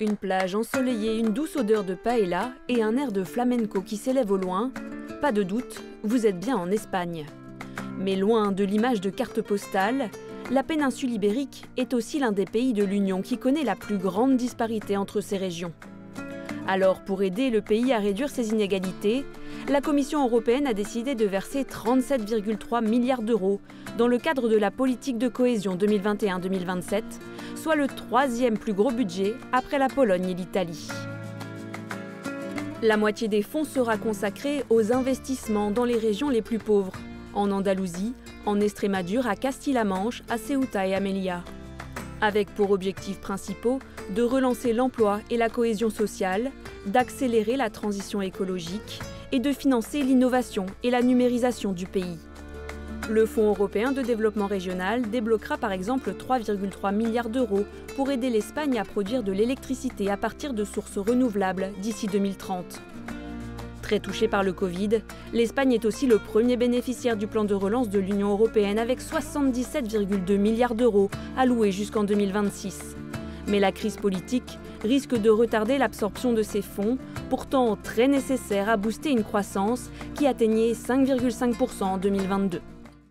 Une plage ensoleillée, une douce odeur de paella et un air de flamenco qui s'élève au loin. Pas de doute, vous êtes bien en Espagne. Mais loin de l'image de carte postale, la péninsule ibérique est aussi l'un des pays de l'Union qui connaît la plus grande disparité entre ces régions. Alors, pour aider le pays à réduire ses inégalités, la Commission européenne a décidé de verser 37,3 milliards d'euros dans le cadre de la politique de cohésion 2021-2027, soit le troisième plus gros budget après la Pologne et l'Italie. La moitié des fonds sera consacrée aux investissements dans les régions les plus pauvres, en Andalousie, en Estrémadure, à Castille-la-Manche, à Ceuta et à Melilla. Avec pour objectifs principaux de relancer l'emploi et la cohésion sociale, d'accélérer la transition écologique et de financer l'innovation et la numérisation du pays. Le Fonds européen de développement régional débloquera par exemple 3,3 milliards d'euros pour aider l'Espagne à produire de l'électricité à partir de sources renouvelables d'ici 2030. Très touchée par le Covid, l'Espagne est aussi le premier bénéficiaire du plan de relance de l'Union européenne avec 77,2 milliards d'euros alloués jusqu'en 2026. Mais la crise politique risque de retarder l'absorption de ces fonds, pourtant très nécessaires à booster une croissance qui atteignait 5,5% en 2022.